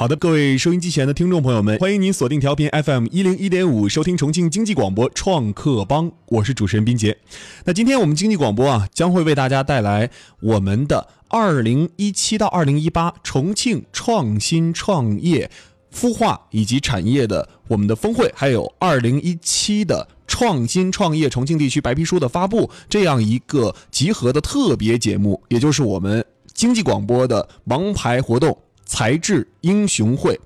好的，各位收音机前的听众朋友们，欢迎您锁定调频 FM 一零一点五，收听重庆经济广播创客帮，我是主持人斌杰。那今天我们经济广播啊，将会为大家带来我们的二零一七到二零一八重庆创新创业孵化以及产业的我们的峰会，还有二零一七的创新创业重庆地区白皮书的发布，这样一个集合的特别节目，也就是我们经济广播的王牌活动。才智英雄会，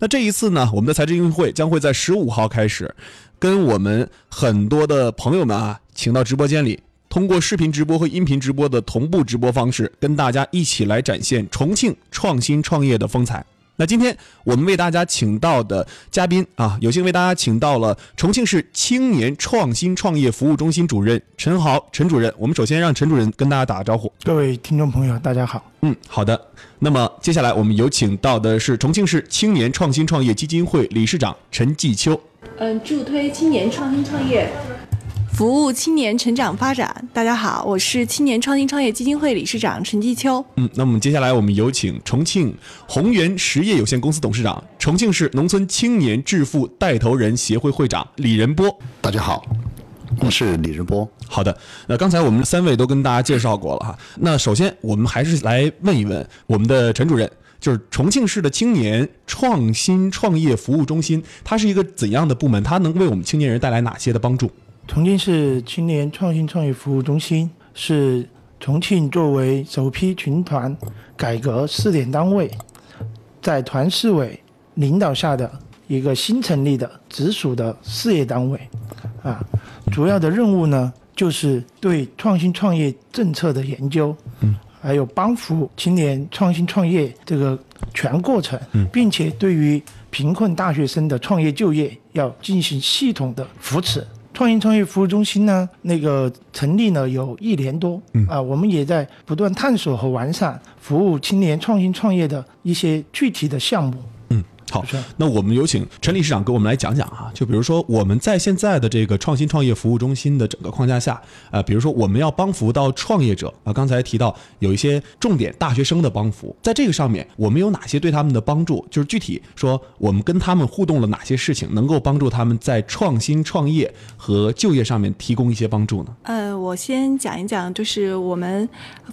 那这一次呢，我们的才智英雄会将会在十五号开始，跟我们很多的朋友们啊，请到直播间里，通过视频直播和音频直播的同步直播方式，跟大家一起来展现重庆创新创业的风采。那今天我们为大家请到的嘉宾啊，有幸为大家请到了重庆市青年创新创业服务中心主任陈豪陈主任。我们首先让陈主任跟大家打个招呼。各位听众朋友，大家好。嗯，好的。那么接下来我们有请到的是重庆市青年创新创业基金会理事长陈继秋。嗯，助推青年创新创业。服务青年成长发展。大家好，我是青年创新创业基金会理事长陈继秋。嗯，那么接下来我们有请重庆宏源实业有限公司董事长、重庆市农村青年致富带头人协会会长李仁波。大家好，我是李仁波。好的，那刚才我们三位都跟大家介绍过了哈。那首先我们还是来问一问我们的陈主任，就是重庆市的青年创新创业服务中心，它是一个怎样的部门？它能为我们青年人带来哪些的帮助？重庆市青年创新创业服务中心是重庆作为首批群团改革试点单位，在团市委领导下的一个新成立的直属的事业单位，啊，主要的任务呢就是对创新创业政策的研究，还有帮扶青年创新创业这个全过程，并且对于贫困大学生的创业就业要进行系统的扶持。创新创业服务中心呢，那个成立呢有一年多，啊，我们也在不断探索和完善服务青年创新创业的一些具体的项目。好，那我们有请陈理事长给我们来讲讲啊，就比如说我们在现在的这个创新创业服务中心的整个框架下，呃，比如说我们要帮扶到创业者啊，刚才提到有一些重点大学生的帮扶，在这个上面我们有哪些对他们的帮助？就是具体说我们跟他们互动了哪些事情，能够帮助他们在创新创业和就业上面提供一些帮助呢？呃，我先讲一讲，就是我们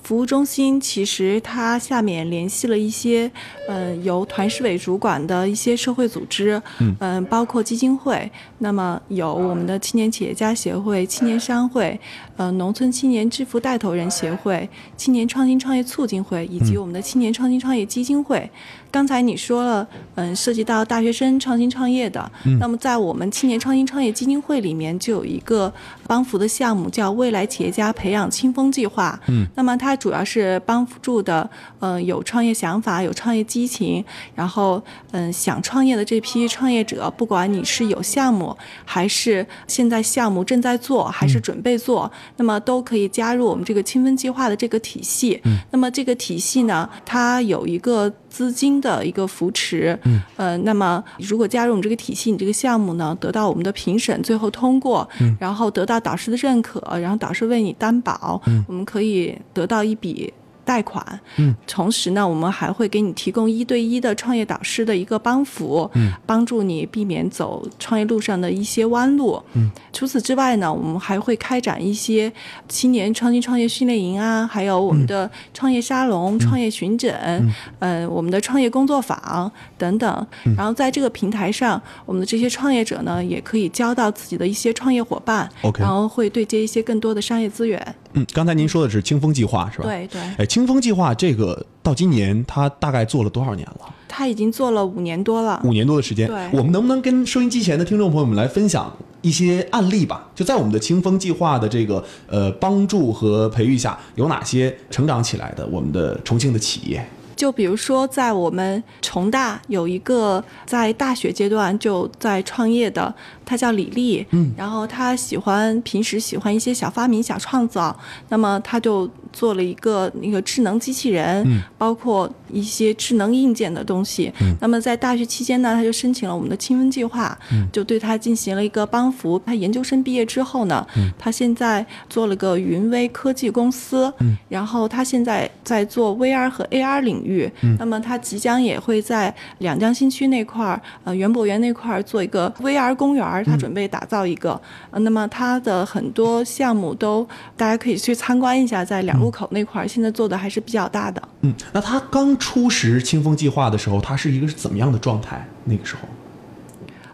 服务中心其实它下面联系了一些，呃，由团市委主管的。一些社会组织，嗯，包括基金会，会。那么有我们的青年企业家协会、青年商会，呃，农村青年致富带头人协会、青年创新创业促进会，以及我们的青年创新创业基金会。刚才你说了，嗯，涉及到大学生创新创业的，那么在我们青年创新创业基金会里面就有一个帮扶的项目，叫未来企业家培养清风计划。嗯，那么它主要是帮助的，嗯，有创业想法、有创业激情，然后嗯想创业的这批创业者，不管你是有项目，还是现在项目正在做，还是准备做，那么都可以加入我们这个清分计划的这个体系。嗯，那么这个体系呢，它有一个资金。的一个扶持，嗯，呃，那么如果加入我们这个体系，你这个项目呢，得到我们的评审，最后通过，嗯，然后得到导师的认可，然后导师为你担保，嗯，我们可以得到一笔。贷款，嗯，同时呢，我们还会给你提供一对一的创业导师的一个帮扶，嗯，帮助你避免走创业路上的一些弯路，嗯。除此之外呢，我们还会开展一些青年创新创业训练营啊，还有我们的创业沙龙、创业巡诊，嗯，我们的创业工作坊等等。然后在这个平台上，我们的这些创业者呢，也可以交到自己的一些创业伙伴然后会对接一些更多的商业资源。嗯，刚才您说的是清风计划是吧？对对。哎，清风计划这个到今年它大概做了多少年了？它已经做了五年多了。五年多的时间。对。我们能不能跟收音机前的听众朋友们来分享一些案例吧？就在我们的清风计划的这个呃帮助和培育下，有哪些成长起来的我们的重庆的企业？就比如说，在我们重大有一个在大学阶段就在创业的，他叫李丽，嗯，然后他喜欢平时喜欢一些小发明、小创造，那么他就做了一个那个智能机器人，嗯。包括一些智能硬件的东西。嗯。那么在大学期间呢，他就申请了我们的青温计划，嗯。就对他进行了一个帮扶。他研究生毕业之后呢，嗯。他现在做了个云微科技公司，嗯。然后他现在在做 VR 和 AR 领域。嗯。那么他即将也会在两江新区那块儿，呃，园博园那块儿做一个 VR 公园儿，他准备打造一个。呃，那么他的很多项目都大家可以去参观一下，在两路口那块儿，现在做的还是比较大的。嗯，那他刚初识清风计划的时候，他是一个是怎么样的状态？那个时候，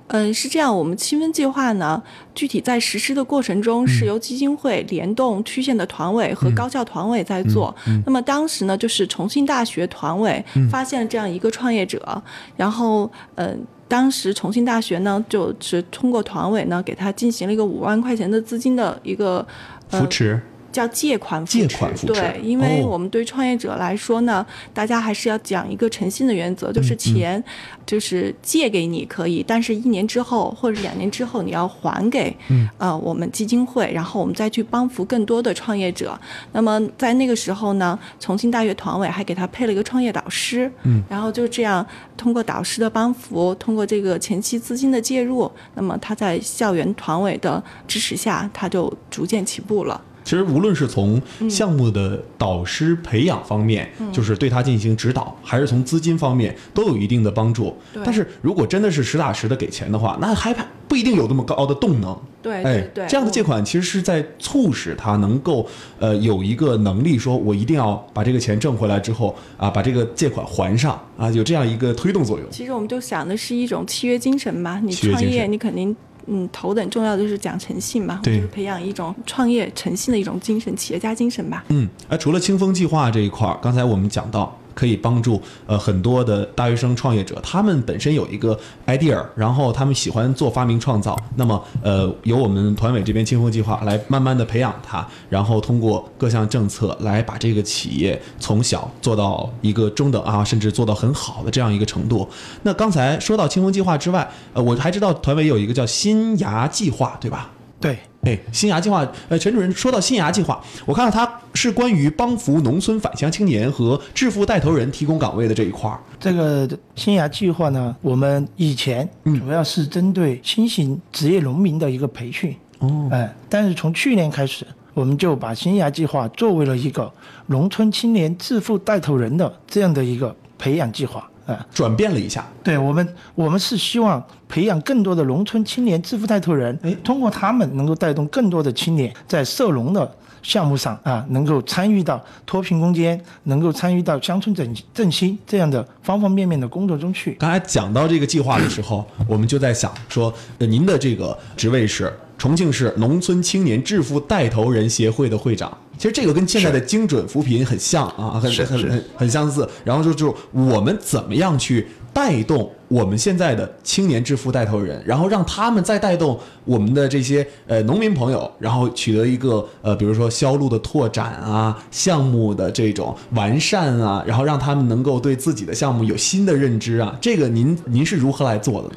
嗯，是这样，我们清风计划呢，具体在实施的过程中是由基金会联动区县的团委和高校团委在做。那么当时呢，就是重庆大学团委发现了这样一个创业者，然后嗯。当时重庆大学呢，就是通过团委呢，给他进行了一个五万块钱的资金的一个呃扶持。叫借款借款扶持。对，因为哦。我们对创业者来说呢，大家还是要讲一个诚信的原则，嗯就是钱就是借给你可以，但是一年之后或者两年之后你要还给嗯。呃我们基金会，然后我们再去帮扶更多的创业者。那么在那个时候呢，重庆大学团委还给他配了一个创业导师，嗯，然后就这样通过导师的帮扶，通过这个前期资金的介入，那么他在校园团委的支持下，他就逐渐起步了。其实无论是从项目的导师培养方面，就是对他进行指导，还是从资金方面，都有一定的帮助。但是如果真的是实打实的给钱的话，那还不一定有那么高的动能。对哎这样的借款其实是在促使他能够呃有一个能力，说我一定要把这个钱挣回来之后啊，把这个借款还上啊，有这样一个推动作用。其实我们就想的是一种契约精神吧。你创业，你肯定嗯头等重要的就是讲诚信嘛，对就是培养一种创业诚信的一种精神，企业家精神吧。嗯，啊，除了清风计划这一块儿，刚才我们讲到可以帮助呃很多的大学生创业者，他们本身有一个 idea，然后他们喜欢做发明创造，那么呃由我们团委这边清风计划来慢慢的培养他，然后通过各项政策来把这个企业从小做到一个中等啊，甚至做到很好的这样一个程度。那刚才说到清风计划之外，呃，我还知道团委有一个叫新芽计划，对吧？对，哎，新芽计划，呃，陈主任说到新芽计划，我看到它是关于帮扶农村返乡青年和致富带头人提供岗位的这一块儿。这个新芽计划呢，我们以前主要是针对新型职业农民的一个培训，哦，哎，但是从去年开始，我们就把新芽计划作为了一个农村青年致富带头人的这样的一个培养计划，哎，转变了一下。对我们，我们是希望培养更多的农村青年致富带头人，哎通过他们能够带动更多的青年在涉农的项目上啊，能够参与到脱贫攻坚，能够参与到乡村振振兴这样的方方面面的工作中去。刚才讲到这个计划的时候，我们就在想说，呃，您的这个职位是重庆市农村青年致富带头人协会的会长。其实这个跟现在的精准扶贫很像啊，很很很很相似。然后就就我们怎么样去带动我们现在的青年致富带头人，然后让他们再带动我们的这些呃农民朋友，然后取得一个呃比如说销路的拓展啊，项目的这种完善啊，然后让他们能够对自己的项目有新的认知啊。这个您您是如何来做的呢？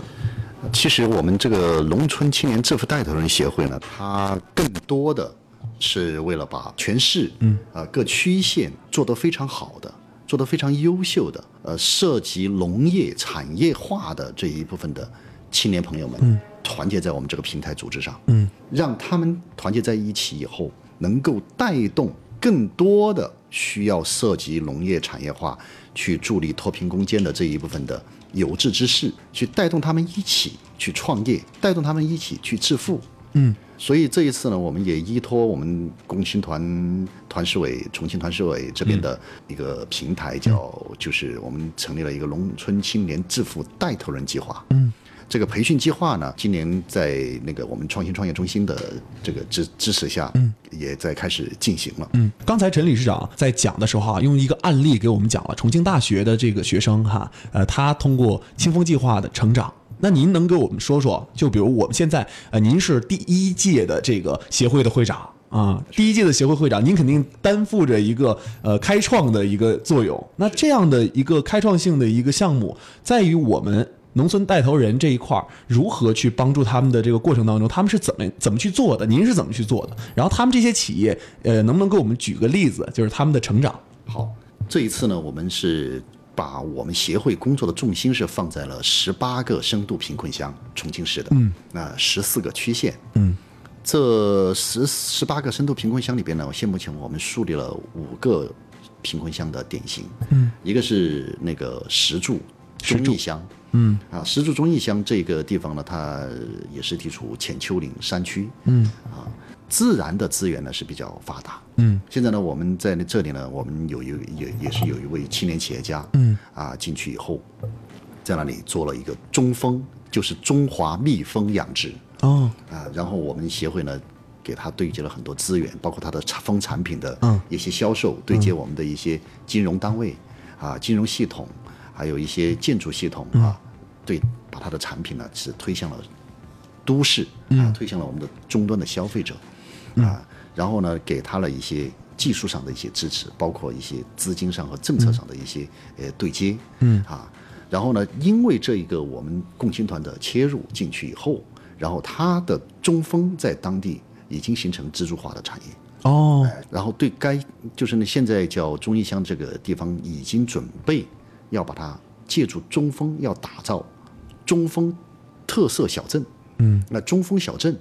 其实我们这个农村青年致富带头人协会呢，它更多的是为了把全市嗯啊、各区县做得非常好的、做得非常优秀的，呃，涉及农业产业化的这一部分的青年朋友们，嗯团结在我们这个平台组织上，嗯，让他们团结在一起以后，能够带动更多的需要涉及农业产业化、去助力脱贫攻坚的这一部分的有志之士，去带动他们一起去创业，带动他们一起去致富。嗯，所以这一次呢，我们也依托我们共青团团市委、重庆团市委这边的一个平台，叫就是我们成立了一个农村青年致富带头人计划。嗯。这个培训计划呢，今年在那个我们创新创业中心的这个支支持下，嗯，也在开始进行了。嗯，刚才陈理事长在讲的时候啊，用一个案例给我们讲了重庆大学的这个学生哈，呃，他通过清风计划的成长。那您能给我们说说，就比如我们现在，呃，您是第一届的这个协会的会长啊，第一届的协会会长，您肯定担负着一个呃开创的一个作用。那这样的一个开创性的一个项目，在于我们农村带头人这一块儿如何去帮助他们的这个过程当中，他们是怎么怎么去做的？您是怎么去做的？然后他们这些企业，呃，能不能给我们举个例子，就是他们的成长？好，这一次呢，我们是把我们协会工作的重心是放在了十八个深度贫困乡，重庆市的，嗯，那十四个区县，嗯，这十十八个深度贫困乡里边呢，现目前我们树立了五个贫困乡的典型，嗯，一个是那个石柱忠义乡，嗯，啊，石柱忠义乡这个地方呢，它也是地处浅丘陵山区，嗯，啊。自然的资源呢是比较发达，嗯，现在呢我们在这里呢，我们有一也也是有一位青年企业家，嗯，啊进去以后，在那里做了一个中蜂，就是中华蜜蜂养殖，哦，啊，然后我们协会呢给他对接了很多资源，包括他的蜂产品的一些销售，对接我们的一些金融单位，啊，金融系统，还有一些建筑系统啊，对，把他的产品呢是推向了都市，啊，推向了我们的终端的消费者。啊，然后呢，给他了一些技术上的一些支持，包括一些资金上和政策上的一些呃对接，嗯。啊，然后呢，因为这一个我们共青团的切入进去以后，然后它的中锋在当地已经形成支柱化的产业。哦，然后对该就是呢现在叫中义乡这个地方已经准备要把它借助中锋要打造中锋特色小镇，嗯，那中锋小镇。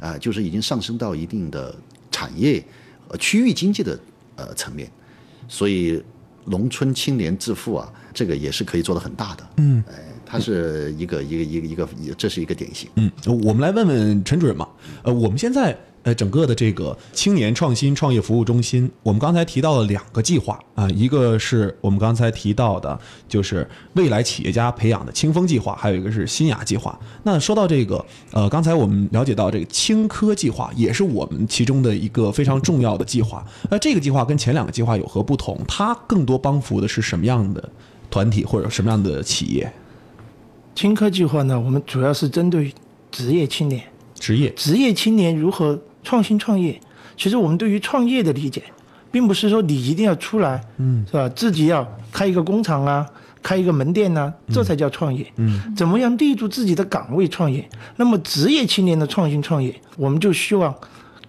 啊，就是已经上升到一定的产业、呃区域经济的呃层面，所以农村青年致富啊，这个也是可以做得很大的。嗯，哎，它是一个一个一个一个，这是一个典型。嗯，我们来问问陈主任嘛，呃，我们现在。呃，整个的这个青年创新创业服务中心，我们刚才提到了两个计划啊，一个是我们刚才提到的，就是未来企业家培养的清风计划，还有一个是新雅计划。那说到这个，呃，刚才我们了解到这个青科计划也是我们其中的一个非常重要的计划。那这个计划跟前两个计划有何不同？它更多帮扶的是什么样的团体或者什么样的企业？青科计划呢，我们主要是针对职业青年，职业职业青年如何？创新创业，其实我们对于创业的理解，并不是说你一定要出来，嗯，是吧？自己要开一个工厂啊，开一个门店呐，这才叫创业。嗯，怎么样立住自己的岗位创业？那么职业青年的创新创业，我们就希望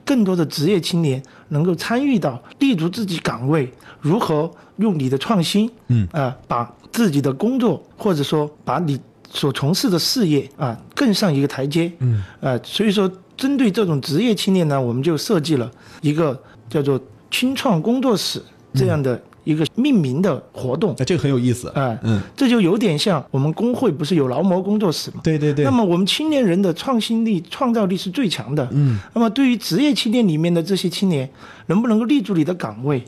更多的职业青年能够参与到立足自己岗位，如何用你的创新，嗯啊，把自己的工作或者说把你所从事的事业啊更上一个台阶，嗯啊，所以说。针对这种职业青年呢，我们就设计了一个叫做“青创工作室”这样的一个命名的活动。哎，这个很有意思。哎，嗯，这就有点像我们工会不是有劳模工作室吗？对对对。那么我们青年人的创新力、创造力是最强的。嗯。那么对于职业青年里面的这些青年，能不能够立住你的岗位？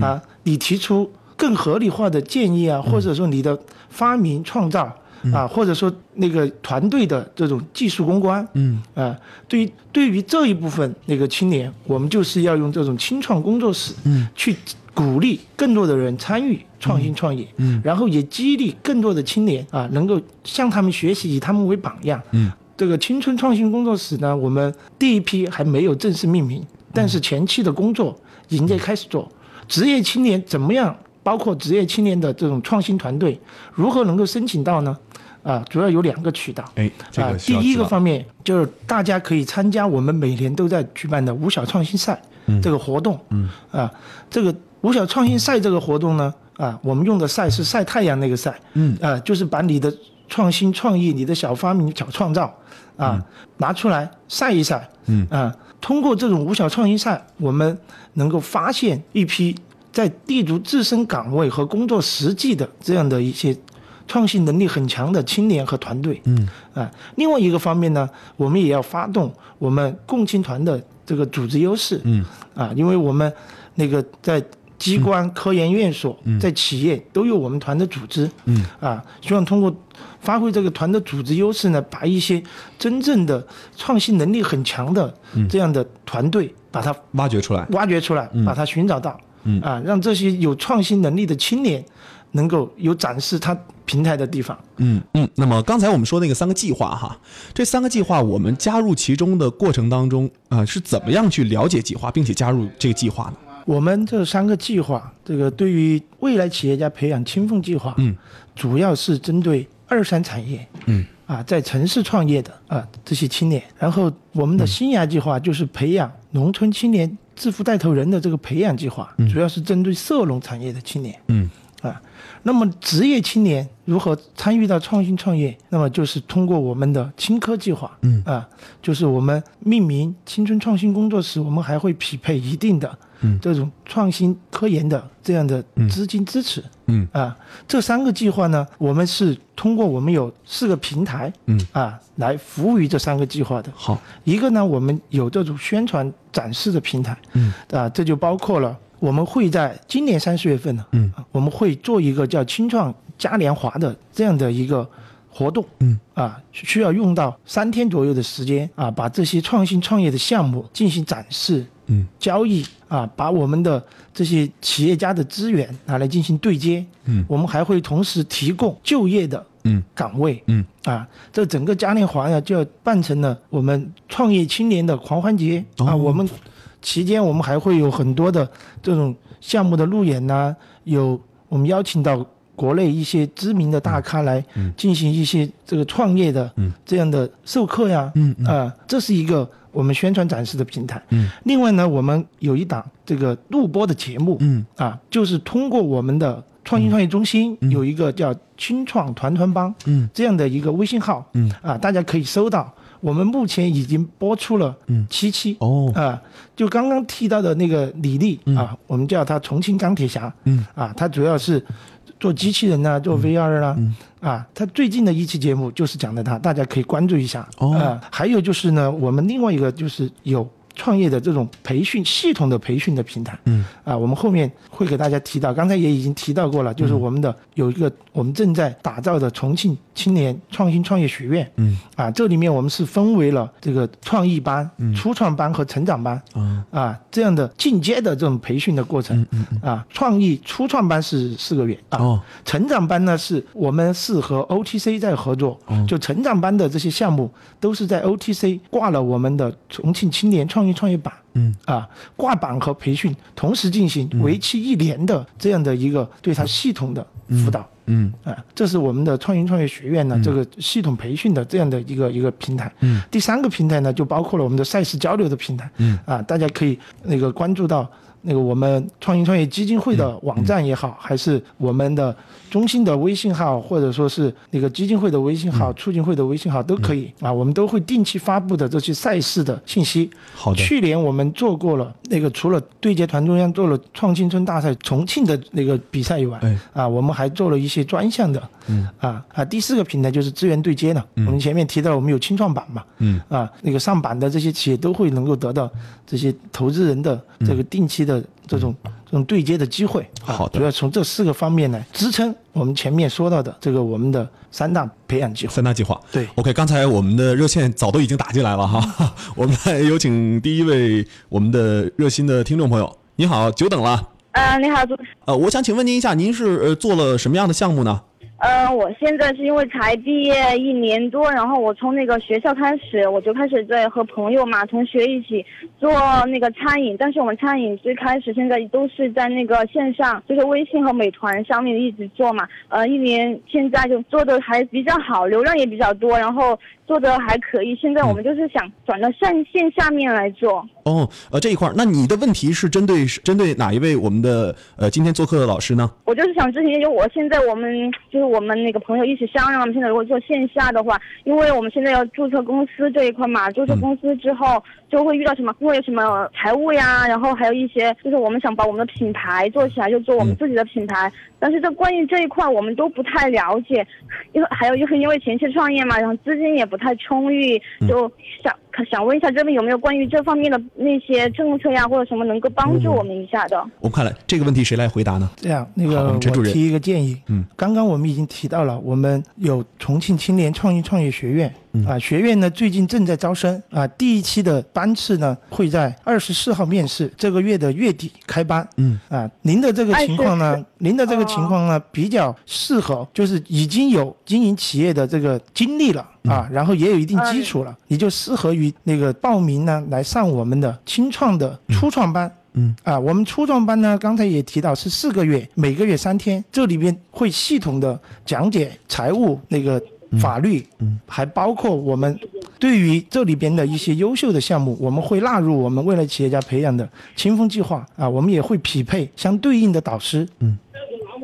啊，你提出更合理化的建议啊，或者说你的发明创造。啊，或者说那个团队的这种技术攻关，嗯，啊，对于对于这一部分那个青年，我们就是要用这种青创工作室，嗯，去鼓励更多的人参与创新创业，嗯，然后也激励更多的青年啊，能够向他们学习，以他们为榜样，嗯，这个青春创新工作室呢，我们第一批还没有正式命名，但是前期的工作已经在开始做，职业青年怎么样？包括职业青年的这种创新团队，如何能够申请到呢？啊，主要有两个渠道。哎，啊，第一个方面就是大家可以参加我们每年都在举办的五小创新赛这个活动。嗯。啊，这个五小创新赛这个活动呢，啊，我们用的赛是晒太阳那个赛。嗯。啊，就是把你的创新创意、你的小发明、小创造，啊，拿出来晒一晒。嗯。啊，通过这种五小创新赛，我们能够发现一批在立足自身岗位和工作实际的这样的一些。创新能力很强的青年和团队，嗯。啊，另外一个方面呢，我们也要发动我们共青团的这个组织优势，嗯。啊，因为我们那个在机关、科研院所，在企业都有我们团的组织，嗯。啊，希望通过发挥这个团的组织优势呢，把一些真正的创新能力很强的这样的团队，把它挖掘出来，挖掘出来，把它寻找到，嗯啊，让这些有创新能力的青年。能够有展示他平台的地方。嗯嗯，那么刚才我们说那个三个计划哈，这三个计划我们加入其中的过程当中啊，是怎么样去了解计划，并且加入这个计划呢？我们这三个计划，这个对于未来企业家培养青凤计划，嗯，主要是针对二三产业，嗯，啊，在城市创业的啊这些青年。然后我们的新芽计划就是培养农村青年致富带头人的这个培养计划，主要是针对涉农产业的青年。嗯啊，那么职业青年如何参与到创新创业？那么就是通过我们的青科计划，嗯啊，就是我们命名青春创新工作室，我们还会匹配一定的嗯。这种创新科研的这样的资金支持。嗯。啊，这三个计划呢，我们是通过我们有四个平台，嗯。啊，来服务于这三个计划的。好，一个呢，我们有这种宣传展示的平台，嗯。啊，这就包括了我们会在今年三四月份呢，嗯。啊，我们会做一个叫青创嘉年华的这样的一个活动，嗯。啊，需要用到三天左右的时间啊，把这些创新创业的项目进行展示、嗯交易啊，把我们的这些企业家的资源拿来进行对接，嗯。我们还会同时提供就业的嗯。岗位，嗯。啊，这整个嘉年华呀就要办成了我们创业青年的狂欢节、啊。哦我们期间我们还会有很多的这种项目的路演呐、有我们邀请到国内一些知名的大咖来进行一些这个创业的嗯。这样的授课呀，嗯嗯。啊，这是一个我们宣传展示的平台。嗯。另外呢，我们有一档这个录播的节目，嗯。啊，就是通过我们的创新创业中心有一个叫“青创团团帮”嗯。这样的一个微信号，嗯。啊，大家可以搜到。我们目前已经播出了嗯。七期，哦。啊，就刚刚提到的那个李丽啊，我们叫她重庆钢铁侠，嗯。啊，她主要是做机器人呐、做 VR 啦、啊，他最近的一期节目就是讲的他，大家可以关注一下。哦啊，还有就是呢，我们另外一个就是有创业的这种培训系统的培训的平台，嗯。啊，我们后面会给大家提到，刚才也已经提到过了，就是我们的有一个我们正在打造的重庆青年创新创业学院，嗯。啊，这里面我们是分为了这个创意班、初创班和成长班，啊。啊，这样的进阶的这种培训的过程，啊，创意初创班是四个月。啊，哦。成长班呢是我们是和 OTC 在合作，就成长班的这些项目都是在 OTC 挂了我们的重庆青年创意创业板。嗯啊，挂板和培训同时进行，为期一年的这样的一个对他系统的辅导。嗯啊，这是我们的创新创业学院呢、这个系统培训的这样的一个一个平台。嗯，第三个平台呢，就包括了我们的赛事交流的平台。嗯，啊，大家可以那个关注到那个我们创新创业基金会的网站也好，还是我们的中心的微信号，或者说是那个基金会的微信号、促进会的微信号都可以、啊，我们都会定期发布的这些赛事的信息。好的。去年我们做过了那个，除了对接团中央做了创新村大赛重庆的那个比赛以外，哎。啊，我们还做了一些专项的，嗯。啊啊，第四个平台就是资源对接了。我们前面提到我们有青创板嘛，嗯。啊，那个上板的这些企业都会能够得到这些投资人的这个定期的这种、这种对接的机会。啊好的主要从这四个方面来支撑我们前面说到的这个我们的三大培养计划。三大计划。对 OK，刚才我们的热线早都已经打进来了哈，我们来有请第一位我们的热心的听众朋友，你好，久等了。呃，你好，主持。呃，我想请问您一下，您是呃做了什么样的项目呢？嗯，我现在是因为才毕业一年多，然后我从那个学校开始，我就开始在和朋友嘛、同学一起做那个餐饮。但是我们餐饮最开始现在都是在那个线上，就是微信和美团上面一直做嘛。呃，一年现在就做的还比较好，流量也比较多，然后做的还可以。现在我们就是想转到线线下面来做。哦，呃，这一块儿，那你的问题是针对是针对哪一位我们的呃今天做客的老师呢？我就是想咨询，就我现在我们就是我们那个朋友一起商量，我们现在如果做线下的话，因为我们现在要注册公司这一块嘛，注册公司之后就会遇到什么，会有什么财务呀，然后还有一些就是我们想把我们的品牌做起来，就做我们自己的品牌，但是这关于这一块我们都不太了解，因为还有就是因为前期创业嘛，然后资金也不太充裕，就想想问一下这边有没有关于这方面的那些政策呀，或者什么能够帮助我们一下的。我们看来这个问题谁来回答呢？这样，那个陈主任。提一个建议，嗯，刚刚我们已经提到了，我们有重庆青年创意创业学院，啊，学院呢最近正在招生，啊，第一期的班次呢会在二十四号面试，这个月的月底开班，嗯，啊，您的这个情况呢您的这个情况呢比较适合，就是已经有经营企业的这个经历了。啊，然后也有一定基础了，你就适合于那个报名呢，来上我们的清创的初创班。嗯。啊，我们初创班呢，刚才也提到是四个月，每个月三天，这里边会系统的讲解财务那个法律，嗯，还包括我们对于这里边的一些优秀的项目，我们会纳入我们未来企业家培养的清风计划啊，我们也会匹配相对应的导师，嗯。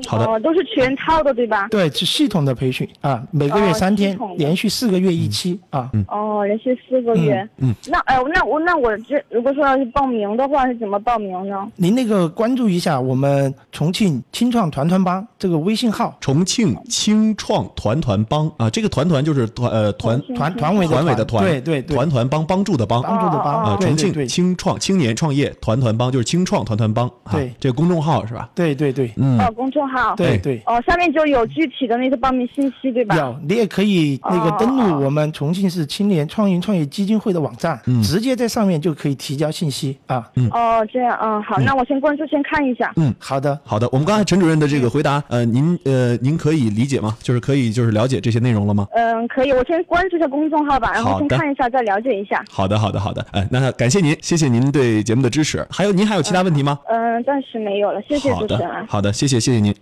好的，哦，都是全套的，对吧？对，是系统的培训啊，每个月三天，连续四个月一期啊。哦，连续四个月。嗯。那哎，那我那我这如果说要是报名的话，是怎么报名呢？您那个关注一下我们重庆青创团团帮这个微信号。重庆青创团团帮啊，这个团团就是团呃团团团委团委的团，对对对，团团帮帮助的帮，帮助的帮啊。重庆青创青年创业团团帮就是青创团团帮，对，这个公众号是吧？对对对，嗯。哦，公众号。对对。哦，下面就有具体的那个报名信息，对吧？有，你也可以那个登录我们重庆市青年创业创业基金会的网站，直接在上面就可以提交信息啊。嗯。哦，这样啊，好，那我先关注，先看一下。嗯，好的，好的。我们刚才陈主任的这个回答，呃，您呃，您可以理解吗？就是可以就是了解这些内容了吗？嗯，可以，我先关注一下公众号吧，然后先看一下，再了解一下。好的，好的，好的。哎，那感谢您，谢谢您对节目的支持。还有，您还有其他问题吗？嗯，暂时没有了，谢谢主持人。好的，谢谢，谢谢您。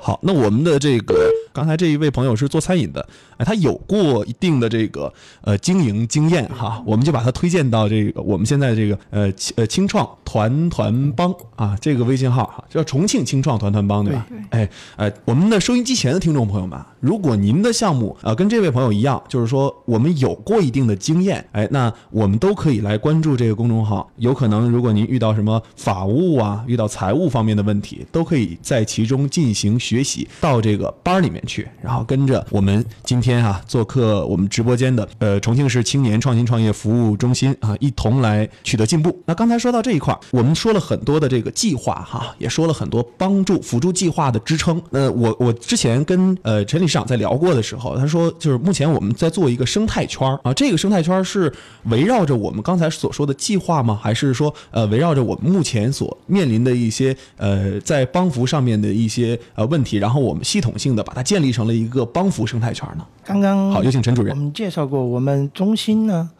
好，那我们的这个刚才这一位朋友是做餐饮的，哎，他有过一定的这个呃经营经验哈，我们就把他推荐到这个我们现在这个呃呃青创团团帮啊这个微信号哈，叫重庆青创团团帮对吧？哎哎，我们的收音机前的听众朋友们，如果您的项目啊跟这位朋友一样，就是说我们有过一定的经验，哎，那我们都可以来关注这个公众号，有可能如果您遇到什么法务啊，遇到财务方面的问题，都可以在其中进行。学习到这个班里面去，然后跟着我们今天啊做客我们直播间的呃重庆市青年创新创业服务中心啊，一同来取得进步。那刚才说到这一块，我们说了很多的这个计划哈，也说了很多帮助辅助计划的支撑。那，我我之前跟呃陈理事长在聊过的时候，他说就是目前我们在做一个生态圈啊，这个生态圈是围绕着我们刚才所说的计划吗？还是说呃围绕着我们目前所面临的一些呃在帮扶上面的一些呃问？题，然后我们系统性的把它建立成了一个帮扶生态圈呢。刚刚好，有请陈主任。我们介绍过，我们中心呢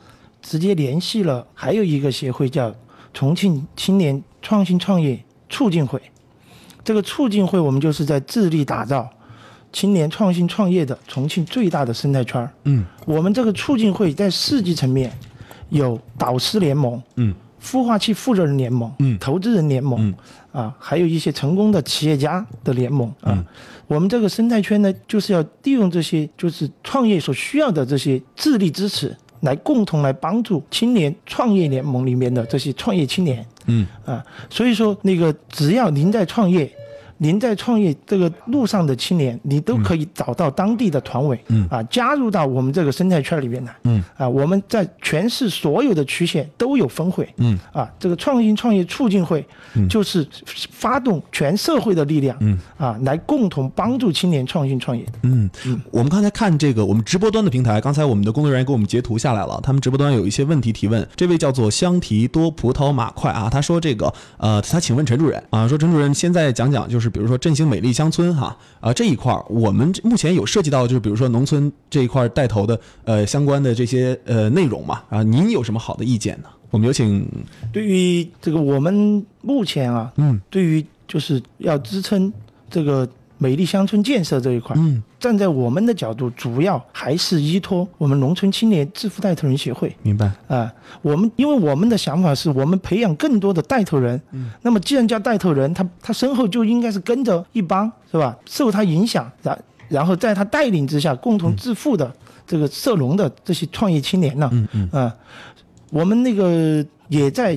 直接联系了还有一个协会叫重庆青年创新创业促进会。这个促进会我们就是在致力打造青年创新创业的重庆最大的生态圈。嗯，我们这个促进会在市级层面有导师联盟。嗯。孵化器负责人联盟，嗯，投资人联盟，嗯，啊，还有一些成功的企业家的联盟，啊，我们这个生态圈呢，就是要利用这些就是创业所需要的这些智力支持，来共同来帮助青年创业联盟里面的这些创业青年，嗯，啊，所以说那个只要您在创业。您在创业这个路上的青年，你都可以找到当地的团委，嗯。啊，加入到我们这个生态圈里面来，嗯。啊，我们在全市所有的区县都有分会，嗯。啊，这个创新创业促进会，就是发动全社会的力量，嗯。啊，来共同帮助青年创新创业。嗯。嗯，我们刚才看这个我们直播端的平台，刚才我们的工作人员给我们截图下来了，他们直播端有一些问题提问，这位叫做香提多葡萄马快啊，他说这个呃，他请问陈主任啊，说陈主任现在讲讲就是。比如说振兴美丽乡村哈啊这一块儿，我们目前有涉及到就是比如说农村这一块带头的呃相关的这些呃内容嘛啊，您有什么好的意见呢？我们有请。对于这个我们目前啊，嗯，对于就是要支撑这个。美丽乡村建设这一块，嗯，站在我们的角度，主要还是依托我们农村青年致富带头人协会。明白啊？我们因为我们的想法是我们培养更多的带头人，嗯，那么既然叫带头人，他他身后就应该是跟着一帮，是吧？受他影响，然然后在他带领之下共同致富的这个涉农的这些创业青年呢，嗯嗯啊，我们那个也在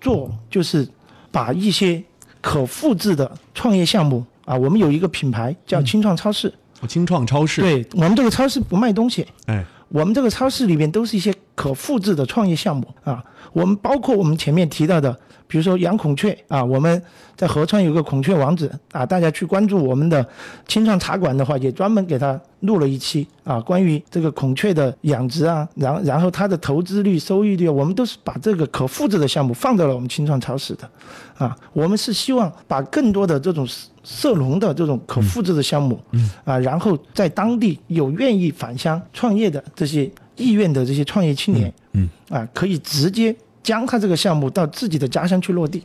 做，就是把一些可复制的创业项目。啊，我们有一个品牌叫青创超市。青创超市。对我们这个超市不卖东西。哎，我们这个超市里面都是一些可复制的创业项目啊。我们包括我们前面提到的，比如说养孔雀啊，我们在合川有个孔雀王子啊，大家去关注我们的青创茶馆的话，也专门给他录了一期啊，关于这个孔雀的养殖啊，然然后它的投资率、收益率，我们都是把这个可复制的项目放到了我们青创超市的，啊，我们是希望把更多的这种涉农的这种可复制的项目，嗯，啊，然后在当地有愿意返乡创业的这些意愿的这些创业青年，嗯，啊，可以直接将他这个项目到自己的家乡去落地。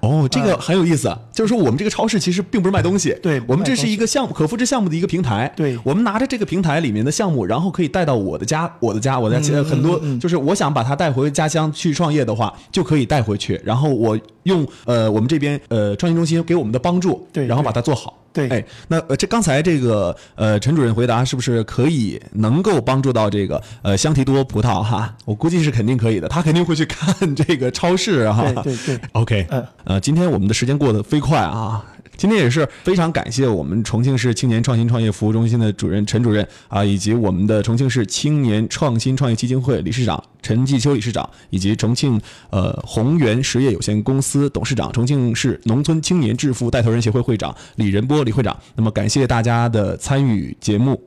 哦，这个很有意思啊，就是说我们这个超市其实并不是卖东西，对我们这是一个项目可复制项目的一个平台，对。我们拿着这个平台里面的项目，然后可以带到我的家，我的家，我的家、嗯很多嗯嗯。就是我想把它带回家乡去创业的话，就可以带回去，然后我用呃我们这边呃创新中心给我们的帮助，对然后把它做好。对哎，那呃，这刚才这个呃，陈主任回答是不是可以能够帮助到这个呃香缇多葡萄哈？我估计是肯定可以的，他肯定会去看 这个超市哈。对对对 OK，嗯呃，今天我们的时间过得飞快啊。今天也是非常感谢我们重庆市青年创新创业服务中心的主任陈主任啊，以及我们的重庆市青年创新创业基金会理事长陈继秋理事长，以及重庆呃宏源实业有限公司董事长、重庆市农村青年致富带头人协会会长李仁波李会长。那么感谢大家的参与节目。